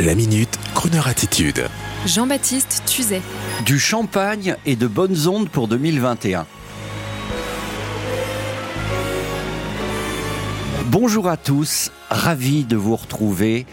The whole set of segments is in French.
La minute, Kroneur attitude. Jean-Baptiste Tuzet. Du champagne et de bonnes ondes pour 2021. Bonjour à tous, ravi de vous retrouver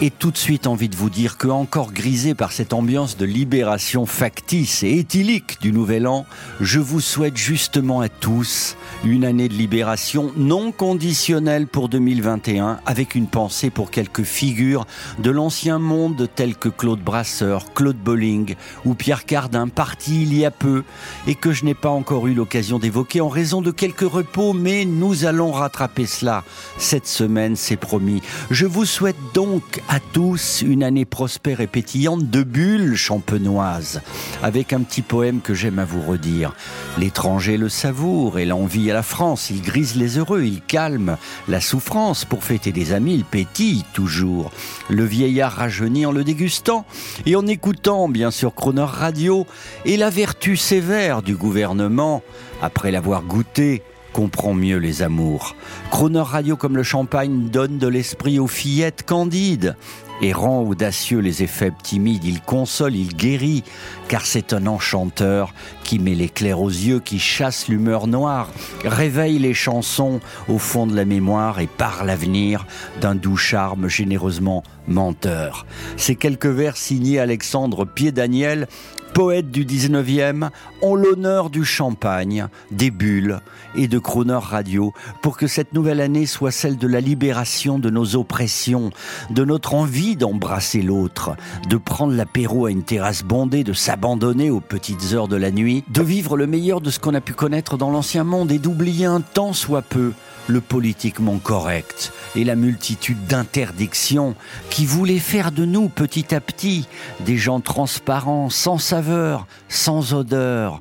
et tout de suite envie de vous dire que, encore grisé par cette ambiance de libération factice et éthylique du Nouvel An, je vous souhaite justement à tous une année de libération non conditionnelle pour 2021, avec une pensée pour quelques figures de l'ancien monde tels que Claude Brasseur, Claude Bolling ou Pierre Cardin, partis il y a peu et que je n'ai pas encore eu l'occasion d'évoquer en raison de quelques repos, mais nous allons rattraper cela cette semaine, c'est promis. Je vous souhaite donc à tous une année prospère et pétillante de bulles champenoises, avec un petit poème que j'aime à vous redire. L'étranger le savoure et l'envie à la France, il grise les heureux, il calme la souffrance. Pour fêter des amis, il pétille toujours. Le vieillard rajeunit en le dégustant et en écoutant, bien sûr, Croner Radio et la vertu sévère du gouvernement, après l'avoir goûté, comprend mieux les amours. Croner Radio comme le champagne donne de l'esprit aux fillettes candides et rend audacieux les effets timides. Il console, il guérit, car c'est un enchanteur qui met l'éclair aux yeux, qui chasse l'humeur noire, réveille les chansons au fond de la mémoire et par l'avenir d'un doux charme généreusement menteur. Ces quelques vers signés Alexandre Pied-Daniel poète du 19e, ont l'honneur du champagne, des bulles et de Croner Radio pour que cette nouvelle année soit celle de la libération de nos oppressions, de notre envie d'embrasser l'autre, de prendre l'apéro à une terrasse bondée, de s'abandonner aux petites heures de la nuit, de vivre le meilleur de ce qu'on a pu connaître dans l'ancien monde et d'oublier un temps soit peu le politiquement correct et la multitude d'interdictions qui voulaient faire de nous petit à petit des gens transparents, sans saveur, sans odeur.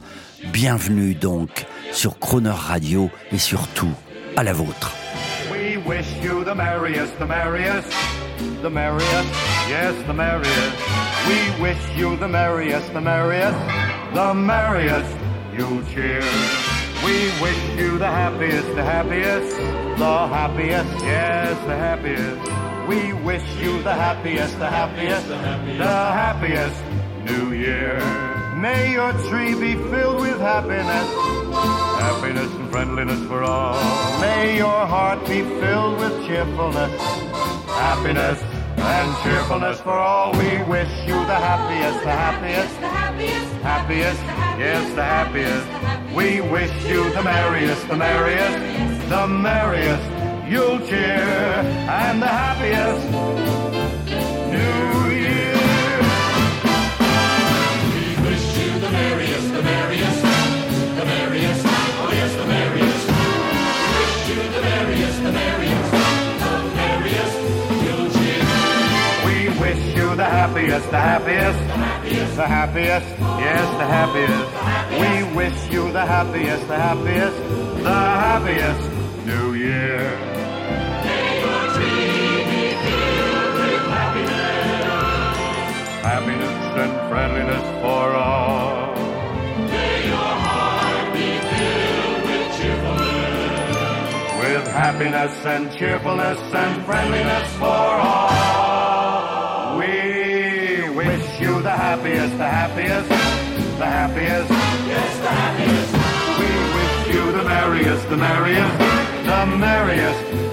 Bienvenue donc sur Croner Radio et surtout à la vôtre. We wish you the happiest, the happiest, the happiest, yes, the happiest. We wish you the happiest, the happiest, the happiest, New Year. May your tree be filled with happiness, happiness and friendliness for all. May your heart be filled with cheerfulness, happiness and cheerfulness for all. We wish you the happiest, the happiest, the happiest, happiest, yes, the happiest. We wish you the merriest, the merriest, the merriest. You'll cheer and the happiest wish you the happiest, the happiest, the happiest, yes, the happiest. We wish you the happiest, the happiest, the happiest New Year. Happiness and friendliness for all. May your heart be filled with cheerfulness. With happiness and cheerfulness and friendliness for all. The happiest, the happiest, the happiest. Yes, the happiest. We wish you the merriest, the merriest, the merriest.